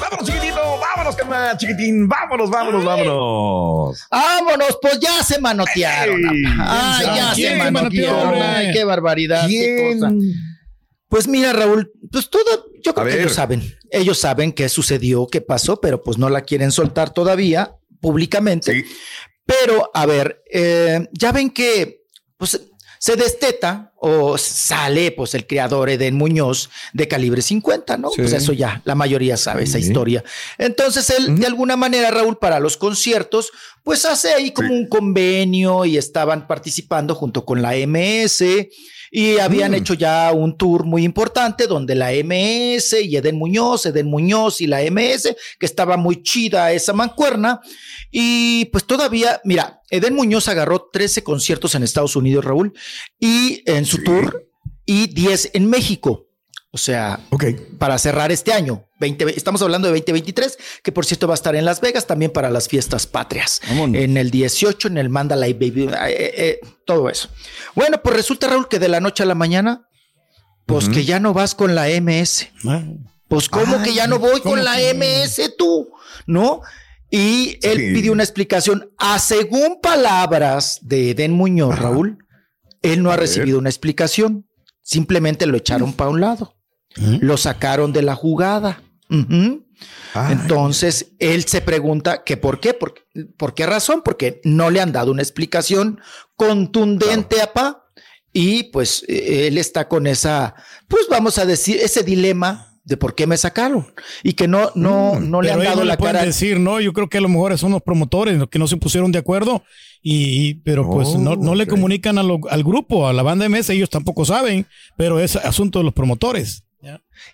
Vámonos, chiquitito, vámonos, carnal, chiquitín, vámonos, vámonos, vámonos. Vámonos, pues ya se manotearon. Ey, Ay, ya ¿quién se manotearon. Ay, qué barbaridad. qué cosa. Pues mira, Raúl, pues todo, yo creo A que ver. ellos saben. Ellos saben qué sucedió, qué pasó, pero pues no la quieren soltar todavía públicamente. Sí. Pero, a ver, eh, ya ven que pues, se desteta o sale pues el creador Eden Muñoz de calibre 50, ¿no? Sí. Pues eso ya, la mayoría sabe esa historia. Entonces él, de alguna manera, Raúl, para los conciertos, pues hace ahí como Sí. un convenio y estaban participando junto con la MS y habían Mm. hecho ya un tour muy importante donde la MS y Eden Muñoz, Eden Muñoz y la MS, que estaba muy chida esa mancuerna. Y pues todavía, mira, Eden Muñoz agarró 13 conciertos en Estados Unidos, Raúl, y en su Sí. tour, y 10 en México. O sea, para cerrar este año, 20, estamos hablando de 2023, que por cierto va a estar en Las Vegas también para las fiestas patrias. Vámonos. En el 18, en el Mandalay Baby, eh, eh, eh, todo eso. Bueno, pues resulta, Raúl, que de la noche a la mañana, pues que ya no vas con la MS. Pues, ¿cómo Ay, que ya no voy ¿cómo con la que? MS tú? ¿No? Y él Sí. pidió una explicación. A según palabras de Eden Muñoz, Ajá. Raúl, él no ha recibido una explicación. Simplemente lo echaron para un lado. Lo sacaron de la jugada. Entonces, él se pregunta que por qué, por, por qué razón, porque no le han dado una explicación contundente a Pa. Y pues eh, él está con esa, pues vamos a decir, ese dilema de por qué me sacaron y que no, no, Mm, no le han dado no la le pueden cara. decir, ¿no? Yo creo que a lo mejor son los promotores los que no se pusieron de acuerdo y, y- pero pues Oh, no, no le ok. comunican a lo- al grupo, a la banda MS, ellos tampoco saben, pero es asunto de los promotores.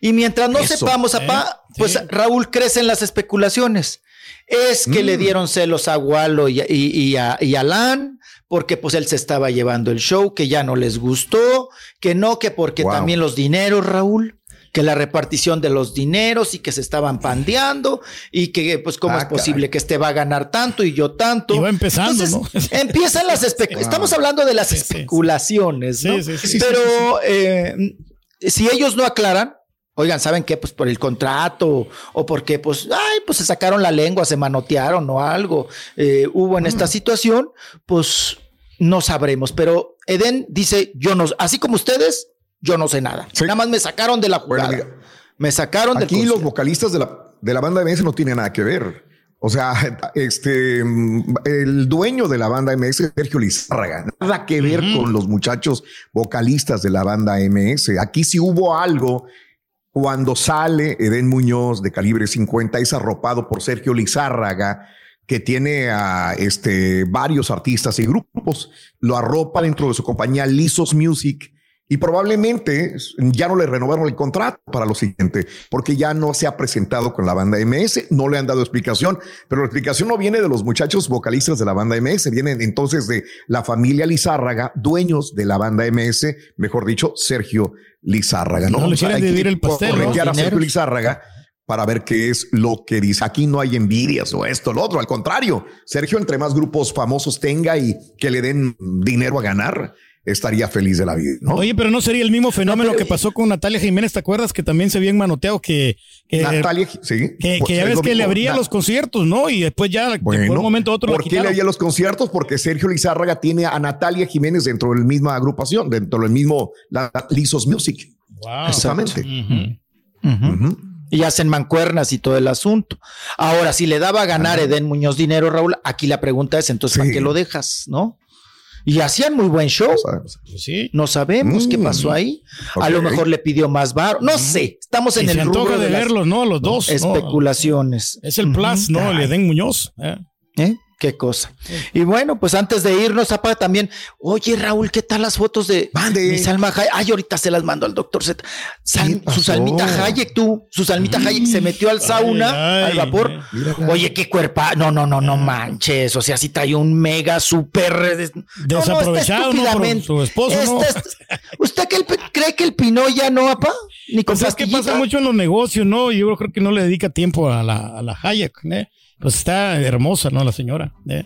Y mientras no Eso, sepamos, ¿eh? apá, pues Sí. Raúl crecen las especulaciones. Es que Mm. le dieron celos a Walo y, y, y a, y a Lan, porque pues él se estaba llevando el show, que ya no les gustó, que no, que porque Wow. también los dineros, Raúl, que la repartición de los dineros y que se estaban pandeando y que pues cómo Ah, es posible que este va a ganar tanto y yo tanto. Y va empezando, ¿no? Empiezan las especulaciones. Estamos hablando de las Sí, especulaciones, ¿no? Sí, sí, sí. Pero eh, si ellos no aclaran, oigan, ¿saben qué? Pues por el contrato o porque, pues, ay, pues se sacaron la lengua, se manotearon o algo eh, hubo en esta situación, pues no sabremos. Pero Eden dice, yo no, así como ustedes, yo no sé nada. Sí. Nada más me sacaron de la Bueno, jugada. mira, me sacaron del Aquí los vocalistas de la, de la banda MS no tienen nada que ver. O sea, este, el dueño de la banda MS, Sergio Lizárraga, nada que ver con los muchachos vocalistas de la banda MS. Aquí sí hubo algo cuando sale Eden Muñoz de calibre 50, es arropado por Sergio Lizárraga, que tiene a este, varios artistas y grupos, lo arropa dentro de su compañía Lisos Music. Y probablemente ya no le renovaron el contrato para lo siguiente, porque ya no se ha presentado con la banda MS, no le han dado explicación, pero la explicación no viene de los muchachos vocalistas de la banda MS, viene entonces de la familia Lizárraga, dueños de la banda MS, mejor dicho, Sergio Lizárraga. No, No le O quieren dividir el pastel, ¿no? a Sergio. Lizárraga para ver qué es lo que dice. Aquí no hay envidias o esto, lo otro. Al contrario, Sergio, entre más grupos famosos tenga y que le den dinero a ganar, estaría feliz de la vida. ¿no? Oye, pero no sería el mismo fenómeno pero- que pasó con Natalia Jiménez, ¿te acuerdas? Que también se habían manoteado que, que, Natalia, sí. que, pues, que ya es ves que le abría los conciertos, ¿no? Y después ya de por un momento otro ¿Por la qué le haría los conciertos? Porque Sergio Lizárraga tiene a Natalia Jiménez dentro de la misma agrupación, dentro del mismo la, Lizos Music. Wow. Exactamente. Y hacen mancuernas y todo el asunto. Ahora, si le daba a ganar Eden Muñoz dinero, Raúl, aquí la pregunta es entonces, ¿para qué lo dejas? ¿No? Y hacían muy buen show. sabemos. Sí. No sabemos qué Mm. pasó ahí. A lo mejor le pidió más bar. No sé. Estamos en Y el se rubro de, las verlos, ¿no? A los dos. ¿no? especulaciones. Es el plus, ¿no? El Edén Muñoz. ¿eh? ¿Eh? Qué cosa. Y bueno, pues antes de irnos, apa, también, oye Raúl, ¿qué tal las fotos de Mande. mi Salma Hayek? Ay, ahorita se las mando al doctor Z. Su Salmita Hayek, tú, su Salmita Hayek se metió al sauna, ay, al vapor. Oye, qué cuerpa. No, no, no, no manches. O sea, si trae un mega super des- No, no, está Desaprovechado, ¿no? Su esposo, ¿Usted que el cree que el Pino ya no, apa? Ni con Pues es que pasa mucho en los negocios, ¿no? Yo creo que no le dedica tiempo a la, a la Hayek, ¿eh? Pues está hermosa, ¿no? La señora. ¿eh?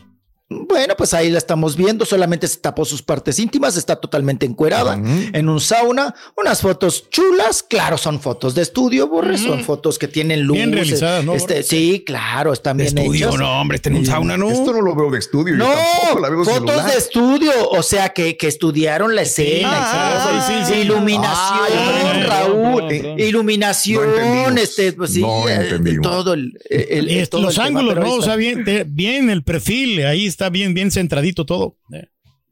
Bueno, pues ahí la estamos viendo, solamente se tapó sus partes íntimas, está totalmente encuerada en un sauna, unas fotos chulas, claro, son fotos de estudio, Borre, son fotos que tienen luz. Bien realizadas, ¿no, Este, sí, claro, están bien hechas. hombre, está en un sauna, ¿no? Esto no lo veo de estudio. yo No, tampoco la veo fotos celular. de estudio, o sea que, que estudiaron la escena, Ah, sí, sí, sí. iluminación, Ah. Raúl, No, no, no. iluminación, No este, pues sí, No eh, entendimos. todo el, el- todo los el tema, ángulos, ahí ¿no? O sea, bien, te- bien el perfil, ahí está bien, bien centradito todo.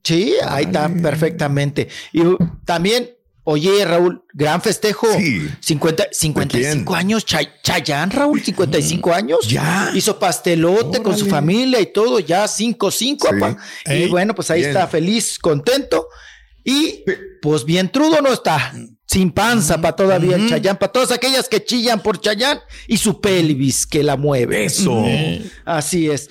Sí, ahí está perfectamente. Y uh, también, oye, Raúl, gran festejo. Sí. 50, 55 años, Chay- Chayán, Raúl, 55 años. Ya. Hizo pastelote con su familia y todo, ya 5, 5, Sí. apa. Y Ey, bueno, pues ahí bien. está feliz, contento. Y pues bien trudo no está. Sin panza para todavía el Chayán, para todas aquellas que chillan por Chayán y su pelvis que la mueve. Eso. Así es.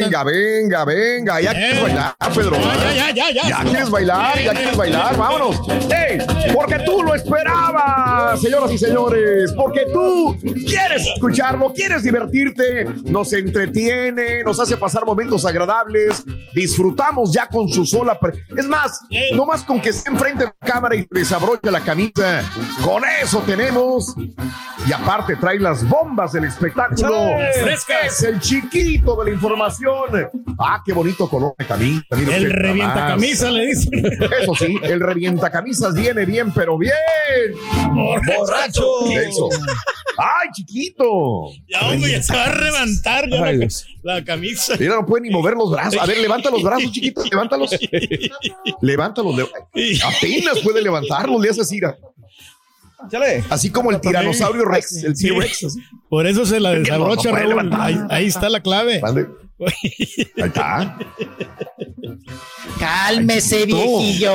Venga, venga, venga. Ya quieres bailar, Pedro. Ya, ya, ya, ya. Ya quieres bailar, ya quieres bailar. Vámonos. ¡Ey! Porque tú lo esperabas, señoras y señores. Porque tú quieres escucharlo, quieres divertirte, nos entretiene, nos hace pasar momentos agradables. Disfrutamos ya con su sola. Es más, no más con que esté enfrente de la cámara y desabroche la camisa. Con eso tenemos. Y aparte trae las bombas del espectáculo. Es el chiquito de la información. Ah, qué bonito color de camisa. El revienta más. camisa, le dicen. Eso sí, el revienta camisas viene bien, pero bien. Borracho. Eso. Ay, chiquito. Ya, hombre, ya se va a ya Ay, la, camisa. Mira, no puede ni mover los brazos. A ver, levanta los brazos, chiquito. Levántalos. Levántalos. le- Apenas puede levantarlos. Le hace así. Así como el tiranosaurio Rex. El Sí. T-Rex. así. Por eso se la no, no desabrocha, Raúl. Ahí, ahí está la clave. Mande. Ahí está. Cálmese, viejillo.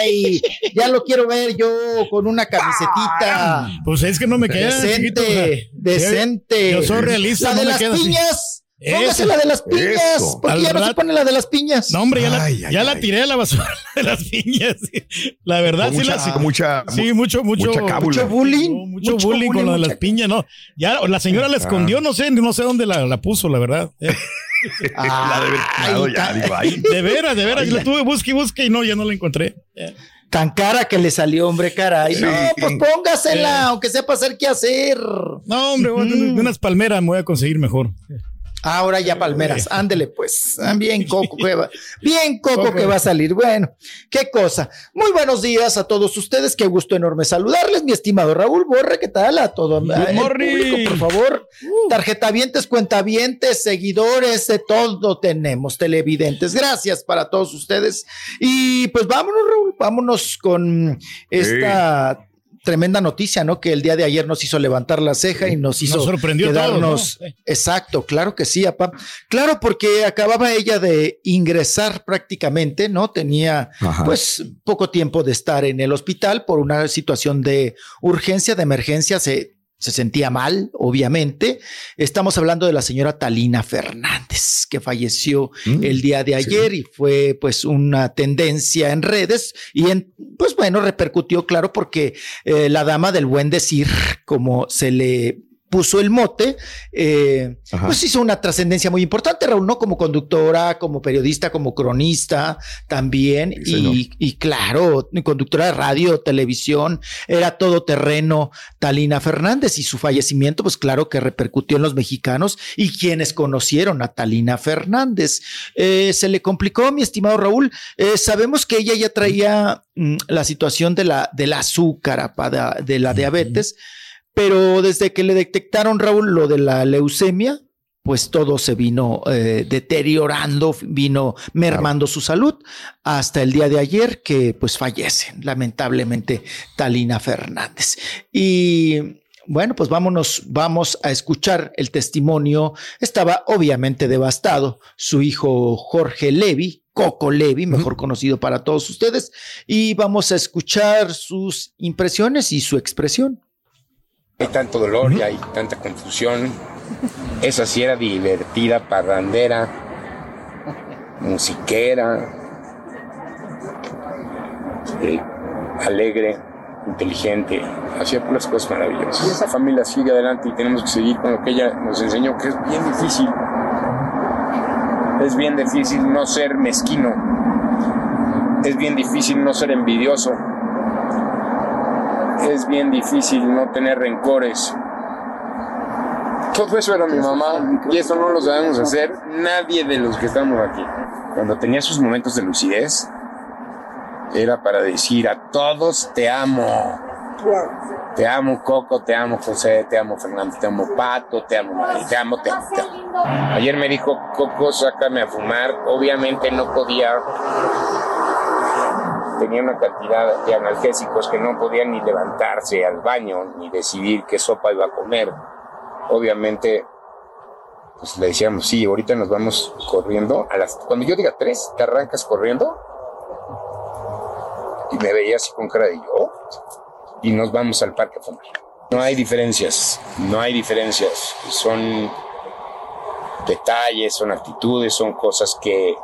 Ay, ya lo quiero ver yo con una camisetita. Pues es que no me queda. chiquito, o sea, Decente, decente. Yo soy realista, La no de me las queda así. Póngase la de las piñas. eso. Porque Al ya no se pone la de las piñas. No, hombre, ya, la, Ay, ay, la tiré a la basura de las piñas. La verdad, Con sí mucha, la sí. mucha, Sí, mucho, mucho. Mucho bullying. No, mucho, bullying con lo de mucha- las piñas, no. Ya la señora la escondió, no sé, no sé dónde la, la puso, la verdad. Eh, La de ya, digo, ay. De veras, de veras, la tuve, busque y busque y no, ya no la encontré. Tan cara que le salió, hombre, caray. Sí. No, pues póngasela, aunque sepa hacer qué hacer. No, hombre, Mm. de unas palmeras me voy a conseguir mejor. Ahora ya palmeras, ándele pues. Ah, Bien coco que va, bien coco que va a salir. Bueno, qué cosa. Muy buenos días a todos ustedes. Qué gusto enorme saludarles, mi estimado Raúl Borre. ¿Qué tal? A todo el morning. público, por favor. Tarjetavientes, cuentavientes, seguidores, de todo tenemos, televidentes. Gracias para todos ustedes. Y pues vámonos, Raúl, vámonos con esta tremenda noticia, ¿no? Que el día de ayer nos hizo levantar la ceja y nos hizo Nos sorprendió quedarnos. Exacto, claro que sí, papá. Claro, porque acababa ella de ingresar prácticamente, ¿no? Tenía Ajá. pues poco tiempo de estar en el hospital por una situación de urgencia, de emergencia, se, se sentía mal, obviamente. Estamos hablando de la señora Talina Fernández, que falleció Mm, el día de sí. ayer y fue pues una tendencia en redes y en, pues bueno, repercutió, claro, porque eh, la dama del buen decir, como se le puso el mote, eh, pues hizo una trascendencia muy importante, Raúl, ¿no? Como conductora, como periodista, como cronista también. Sí, y, y claro, conductora de radio, televisión, era todo terreno Talina Fernández y su fallecimiento, pues claro que repercutió en los mexicanos y quienes conocieron a Talina Fernández. Eh, se le complicó, mi estimado Raúl. Eh, sabemos que ella ya traía mm, la situación de la, del azúcar, de la diabetes, pero desde que le detectaron, Raúl, lo de la leucemia, pues todo se vino eh, deteriorando, vino mermando su salud hasta el día de ayer que pues fallece, lamentablemente, Talina Fernández. Y bueno, pues vámonos, vamos a escuchar el testimonio. Estaba obviamente devastado su hijo Jorge Levi, Coco Levi, mejor conocido para todos ustedes, y vamos a escuchar sus impresiones y su expresión. Hay tanto dolor y hay tanta confusión. Esa sí era divertida, parrandera, musiquera, eh, alegre, inteligente, hacía puras cosas maravillosas. Y esa familia sigue adelante y tenemos que seguir con lo que ella nos enseñó, que es bien difícil. Es bien difícil no ser mezquino. Es bien difícil no ser envidioso es bien difícil no tener rencores. Todo eso era mi mamá y eso no lo sabemos hacer nadie de los que estamos aquí. Cuando tenía sus momentos de lucidez, era para decir a todos te amo. Te amo Coco, te amo José, te amo Fernando, te amo Pato, te amo Mari, te amo, te amo, te amo. Ayer me dijo Coco, sácame a fumar. Obviamente no podía tenía una cantidad de analgésicos que no podían ni levantarse al baño ni decidir qué sopa iba a comer. Obviamente, pues le decíamos, sí, ahorita nos vamos corriendo. A las, cuando yo diga tres, te arrancas corriendo. Y me veía así con cara de yo. Y nos vamos al parque a fumar. No hay diferencias, no hay diferencias. Son detalles, son actitudes, son cosas que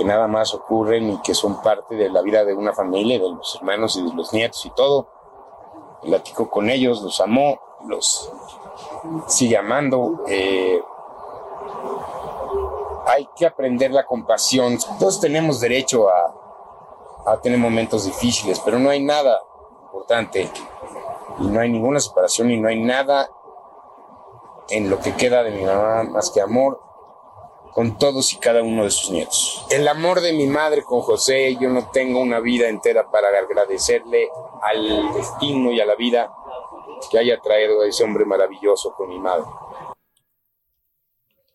que nada más ocurren y que son parte de la vida de una familia, de los hermanos y de los nietos y todo. Platico con ellos, los amó, los sigue amando. eh, hay que aprender la compasión. Todos tenemos derecho a, a tener momentos difíciles, pero no hay nada importante y no hay ninguna separación y no hay nada en lo que queda de mi mamá más que amor con todos y cada uno de sus nietos. El amor de mi madre con José, yo no tengo una vida entera para agradecerle al destino y a la vida que haya traído a ese hombre maravilloso con mi madre.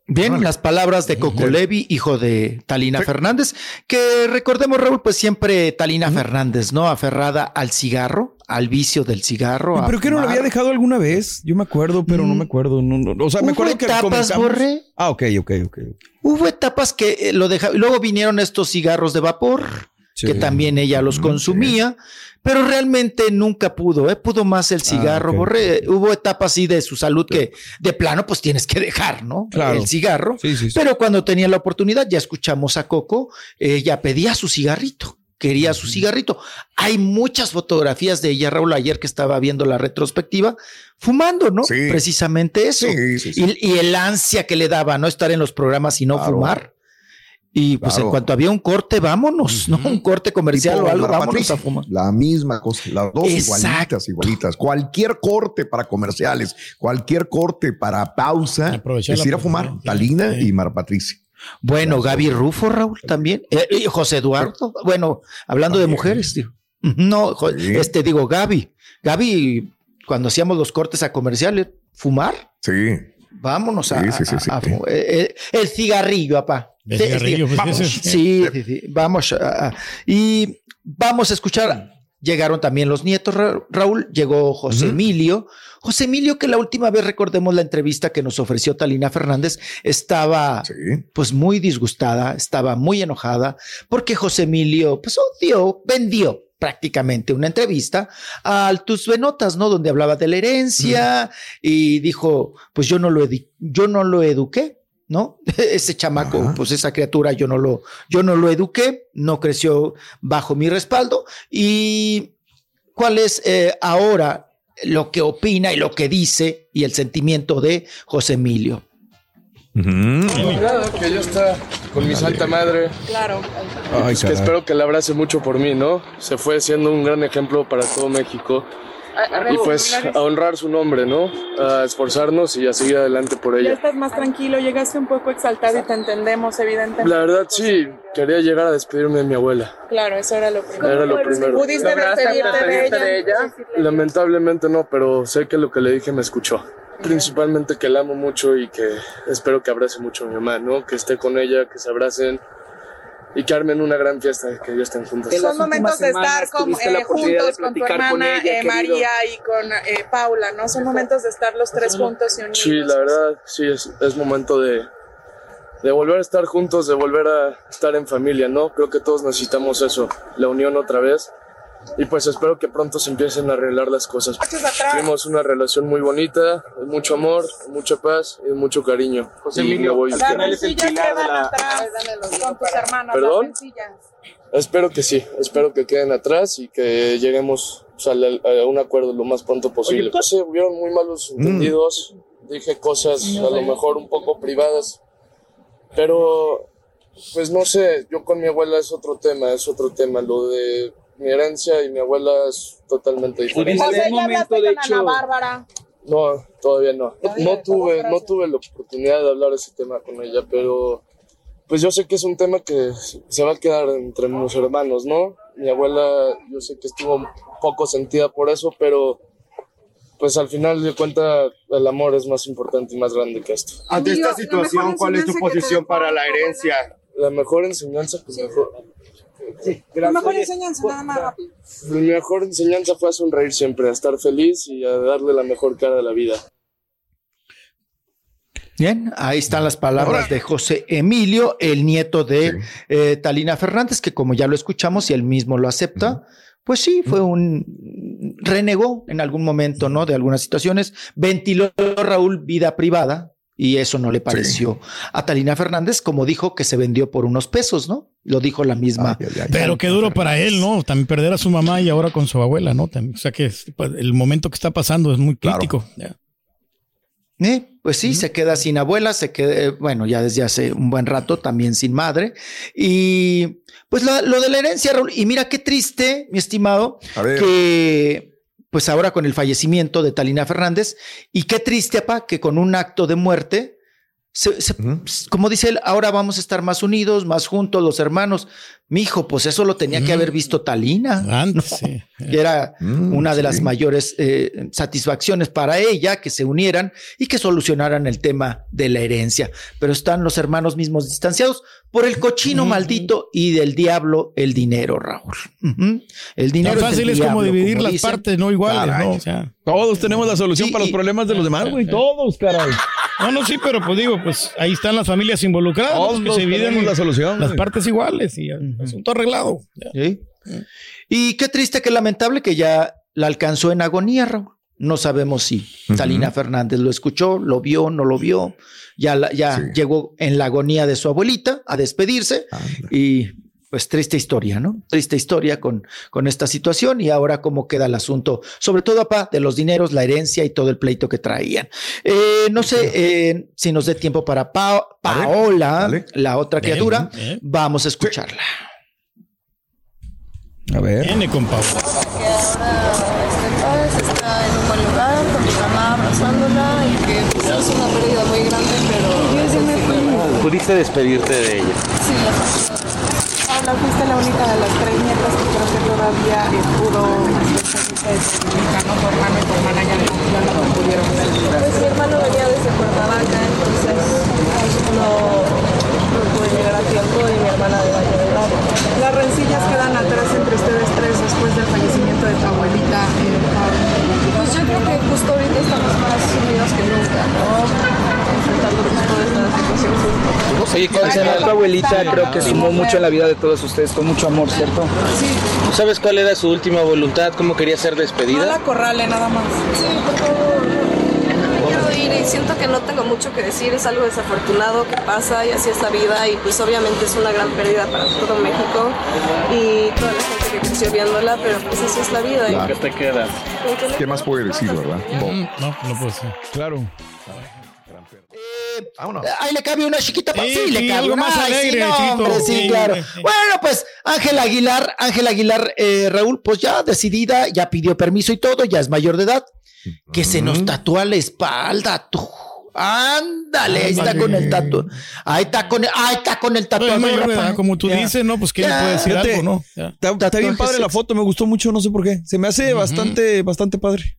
Bien, las palabras de Coco Levi, hijo de Talina Fernández, que recordemos, Raúl, pues siempre Talina Fernández, ¿no? Aferrada al cigarro, al vicio del cigarro. ¿Pero qué no lo había dejado alguna vez? Yo me acuerdo, pero no me acuerdo. no, no, o sea, me acuerdo que comenzamos- Borre. Ah, ok, ok, ok. Hubo etapas que eh, lo dejaban, luego vinieron estos cigarros de vapor, Sí. que también ella los consumía, pero realmente nunca pudo, ¿eh? Pudo más el cigarro, Ah. Borre. Hubo etapas así de su salud que de plano pues tienes que dejar, ¿no? Claro. El cigarro. Sí. Pero cuando tenía la oportunidad, ya escuchamos a Coco, ella pedía su cigarrito, quería su cigarrito. Hay muchas fotografías de ella, Raúl, ayer que estaba viendo la retrospectiva, fumando, ¿no? Sí. Precisamente eso. Sí, sí, sí. Y, y el ansia que le daba, ¿no? Estar en los programas y no Claro. fumar. Y pues Claro. en cuanto había un corte, vámonos, ¿no? Un corte comercial o algo, vámonos Patricia, a fumar. La misma cosa, las dos Exacto. igualitas, igualitas. Cualquier corte para comerciales, cualquier corte para pausa, Aprovechar es la ir a fumar. Talina Sí. y Mara Patricia. Bueno, Gaby Rufo, Raúl, también. Eh, y José Eduardo. Bueno, hablando de mujeres, digo. No, Sí. este digo, Gaby. Gaby, cuando hacíamos los cortes a comerciales, fumar. Sí. Vámonos a, Sí, sí, sí, a- sí. a fu- eh, eh, el cigarrillo, papá. El Sí, cigarrillo, pues, vamos, sí, sí, sí, vamos. a- a- y vamos a escuchar Llegaron también los nietos, Ra- Raúl, llegó José Emilio. José Emilio, que la última vez recordemos la entrevista que nos ofreció Talina Fernández, estaba pues muy disgustada, estaba muy enojada, porque José Emilio pues odió, vendió prácticamente una entrevista al Tus Benotas, ¿no? Donde hablaba de la herencia y dijo, pues yo no lo, yo no lo eduqué, ¿no? Ese chamaco, pues esa criatura yo no lo, yo no lo eduqué, no creció bajo mi respaldo. Y cuál es eh, ahora lo que opina y lo que dice y el sentimiento de José Emilio. Nada, que ya está con mi santa madre. Claro. Y pues que espero que le abrace mucho por mí, ¿no? Se fue siendo un gran ejemplo para todo México. Y pues a honrar su nombre, ¿no? A esforzarnos y a seguir adelante por Ya ella. estás más tranquilo, llegaste un poco exaltado y te entendemos, evidentemente. La verdad sí, quería llegar a despedirme de mi abuela. Claro, eso era lo primero. Era lo primero. ¿Pudiste despedirte de ella? Lamentablemente no, pero sé que lo que le dije me escuchó. Principalmente que la amo mucho y que espero que abrace mucho a mi mamá, ¿no? Que esté con ella, que se abracen y que armen una gran fiesta, que ya estén juntos. Son momentos de estar con, eh, juntos con tu hermana eh, María y con eh, Paula, ¿no? Son momentos de estar los tres juntos y unidos. Sí, la verdad, sí, es, es momento de, de volver a estar juntos, de volver a estar en familia, ¿no? Creo que todos necesitamos eso, la unión otra vez. Y pues espero que pronto se empiecen a arreglar las cosas. Tuvimos una relación muy bonita, de mucho amor, de mucha paz y de mucho cariño. José Y Emilio, voy- Las rencillas quedan atrás con tus hermanas, ¿Perdón? Espero que sí, espero que queden atrás y que lleguemos o sea, a un acuerdo lo más pronto posible. No sé, hubieron muy malos entendidos, dije cosas a lo mejor un poco privadas, pero pues no sé, yo con mi abuela es otro tema, es otro tema, lo de mi herencia y mi abuela es totalmente diferente. O sea, ya hablaste con Ana Bárbara. No, todavía no. No tuve, no tuve la oportunidad de hablar ese tema con ella, pero pues yo sé que es un tema que se va a quedar entre mis hermanos, ¿no? Mi abuela, yo sé que estuvo un poco sentida por eso, pero pues al final de cuentas el amor es más importante y más grande que esto. Ante esta situación, ¿cuál es tu posición para la herencia? La mejor enseñanza, pues mejor. La mejor enseñanza, nada más rápido. Mi mejor enseñanza fue a sonreír siempre, a estar feliz y a darle la mejor cara a la vida. Bien, ahí están las palabras de José Emilio, el nieto de eh, Talina Fernández, que como ya lo escuchamos y él mismo lo acepta, pues sí, fue un renegó en algún momento, ¿no? De algunas situaciones, ventiló Raúl vida privada y eso no le pareció a Talina Fernández, como dijo que se vendió por unos pesos, ¿no? Lo dijo la misma. Pero qué duro para él, ¿no? También perder a su mamá y ahora con su abuela, ¿no? También, o sea que es- pues, el momento que está pasando es muy crítico. Eh, Pues sí, se queda sin abuela, se queda, eh, bueno, ya desde hace un buen rato también sin madre. Y pues lo, lo de la herencia, Raúl, y mira qué triste, mi estimado, que pues ahora con el fallecimiento de Talina Fernández, y qué triste, apa, que con un acto de muerte, se- se- como dice él, ahora vamos a estar más unidos, más juntos, los hermanos. Mi hijo, pues eso lo tenía que haber visto Talina. Antes, ¿no? sí. Que era Mm, una de las mayores eh, satisfacciones para ella, que se unieran y que solucionaran el tema de la herencia. Pero están los hermanos mismos distanciados por el cochino maldito y del diablo el dinero, Raúl. El dinero Tan es del fácil es como dividir las dicen. partes, no iguales, Caray. ¿no? O sea. Todos tenemos la solución para los problemas de los demás, güey. Todos, caray. No, no, sí, pero pues digo, pues ahí están las familias involucradas, ¿no? Todos que se dividen la solución, las güey. partes iguales y asunto arreglado. Sí. Y qué triste, qué lamentable que ya la alcanzó en agonía, Raúl. No sabemos si Talina Fernández lo escuchó, lo vio, no lo vio. Ya, la- ya llegó en la agonía de su abuelita a despedirse y pues triste historia, ¿no? Triste historia con, con esta situación y ahora cómo queda el asunto, sobre todo, apá, de los dineros, la herencia y todo el pleito que traían. Eh, no sé eh, si nos dé tiempo para Pa- Paola, la otra criatura. Vamos a escucharla. A ver. Viene con Pau. que ahora está en paz, está en un buen lugar, con mi mamá abrazándola y que pues, es una pérdida muy grande, pero Pudiste despedirte de ella. sí, la Paula, fuiste la única de las tres nietas que creo que todavía eh, pudo de tu. Tu hermano y tu hermana ya no, pudieron. Pues mi hermano venía desde Cuernavaca, entonces no, no pude llegar a tiempo y mi hermana de Valle de Bravo. Las rencillas quedan atrás entre ustedes tres después del fallecimiento Tener a tu abuelita creo que sumó mucho en la vida de todos ustedes, con mucho amor, ¿cierto? ¿Tú ¿Sabes cuál era su última voluntad? ¿Cómo quería ser No despedida? la corrale nada más. Sí, por favor. Quiero ir y siento que no tengo mucho que decir, es algo desafortunado que pasa y así es la vida y pues obviamente es una gran pérdida para todo México y toda la gente que creció viéndola, pero pues así es la vida. y- Claro. ¿Qué te queda? ¿Qué más puede decir, verdad? Bob? No, no puede ser. Claro. Ahí le cabe una chiquita pa- Sí, sí, le cabe una- más ay, sí, alegre, no, hombre, sí, Sí, claro. sí, sí. Bueno, pues Ángel Aguilar, Ángel Aguilar, eh, Raúl, pues ya decidida, ya pidió permiso y todo, ya es mayor de edad, que se nos tatúa la espalda, tú. Ándale, ahí está con el tatu. Ahí está con el, ahí está con el tatuador. como tú Ya. dices, ¿no? Pues que le puede decir Fíjate, algo, ¿no? Ya. Está, está bien padre la foto, me gustó mucho, no sé por qué. Se me hace bastante, bastante padre.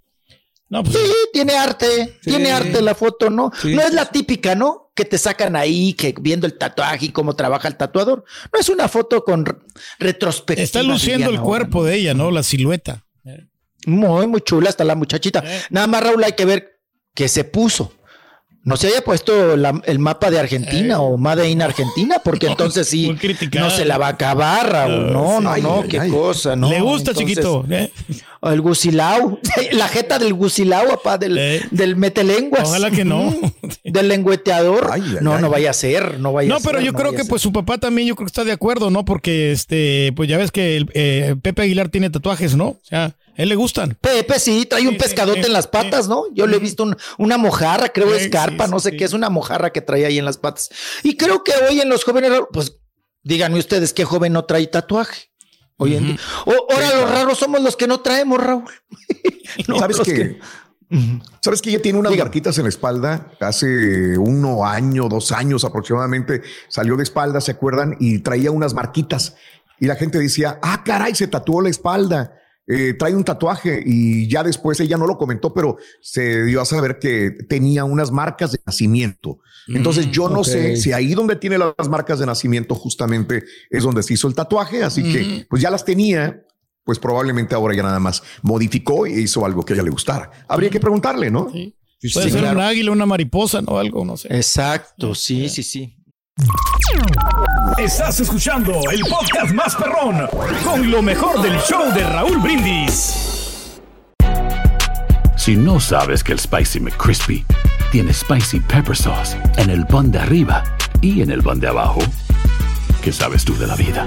No, pues, Sí, tiene arte, Sí. tiene arte la foto, ¿no? Sí. No es la típica, ¿no? Que te sacan ahí, que viendo el tatuaje y cómo trabaja el tatuador. No es una foto con re- retrospectiva. está luciendo el cuerpo de ella, ¿no? La silueta. Muy, muy chula está la muchachita. Eh. Nada más, Raúl, hay que ver qué se puso. No se haya puesto la- el mapa de Argentina o Made in Argentina, porque entonces sí, Eh. no se la va a acabar, Raúl. No, no, no, ay, qué ay. cosa, ¿no? Le gusta, Entonces, chiquito. ¿eh? El gusilao, la jeta del gusilao, papá, del, Eh. del metelenguas. Ojalá que no. Del lengüeteador. Ay, ay, no, ay. no vaya a ser, no vaya No, a ser. pero yo creo que pues su papá también, yo creo que está de acuerdo, ¿no? Porque este, pues ya ves que el, eh, Pepe Aguilar tiene tatuajes, ¿no? O sea, a él le gustan. Pepe sí, trae un Sí, pescadote sí, en las sí. patas, ¿no? Yo le he visto un- una mojarra, creo Sí, es carpa, sí, no sí, sé sí. qué, es una mojarra que trae ahí en las patas. Y creo que hoy en los jóvenes, pues díganme ustedes qué joven no trae tatuaje. Hoy en día. O- ahora los raros somos los que no traemos, Raúl. No, ¿Sabes ¿Sabes que ella tiene unas marquitas en la espalda? Hace uno año, dos años aproximadamente, salió de espalda, ¿se acuerdan? Y traía unas marquitas. Y la gente decía, ah, caray, se tatuó la espalda. Eh, trae un tatuaje y ya después ella no lo comentó, pero se dio a saber que tenía unas marcas de nacimiento. Entonces yo no sé si ahí donde tiene las marcas de nacimiento justamente es donde se hizo el tatuaje, así que pues ya las tenía, pues probablemente ahora ya nada más modificó e hizo algo que a ella le gustara. Habría que preguntarle, ¿no? Sí. Puede ser un águila, una mariposa, ¿no? Algo, no sé. Exacto, sí, sí, sí. Estás escuchando el podcast más perrón con lo mejor del show de Raúl Brindis. Si no sabes que el Spicy McCrispy tiene Spicy Pepper Sauce en el pan de arriba y en el pan de abajo, ¿qué sabes tú de la vida?